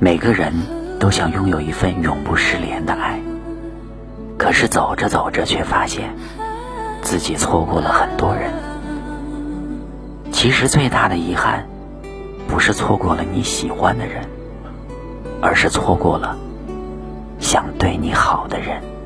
每个人都想拥有一份永不失联的爱。可是走着走着却发现自己错过了很多人。其实最大的遗憾不是错过了你喜欢的人而是错过了想对你好的人。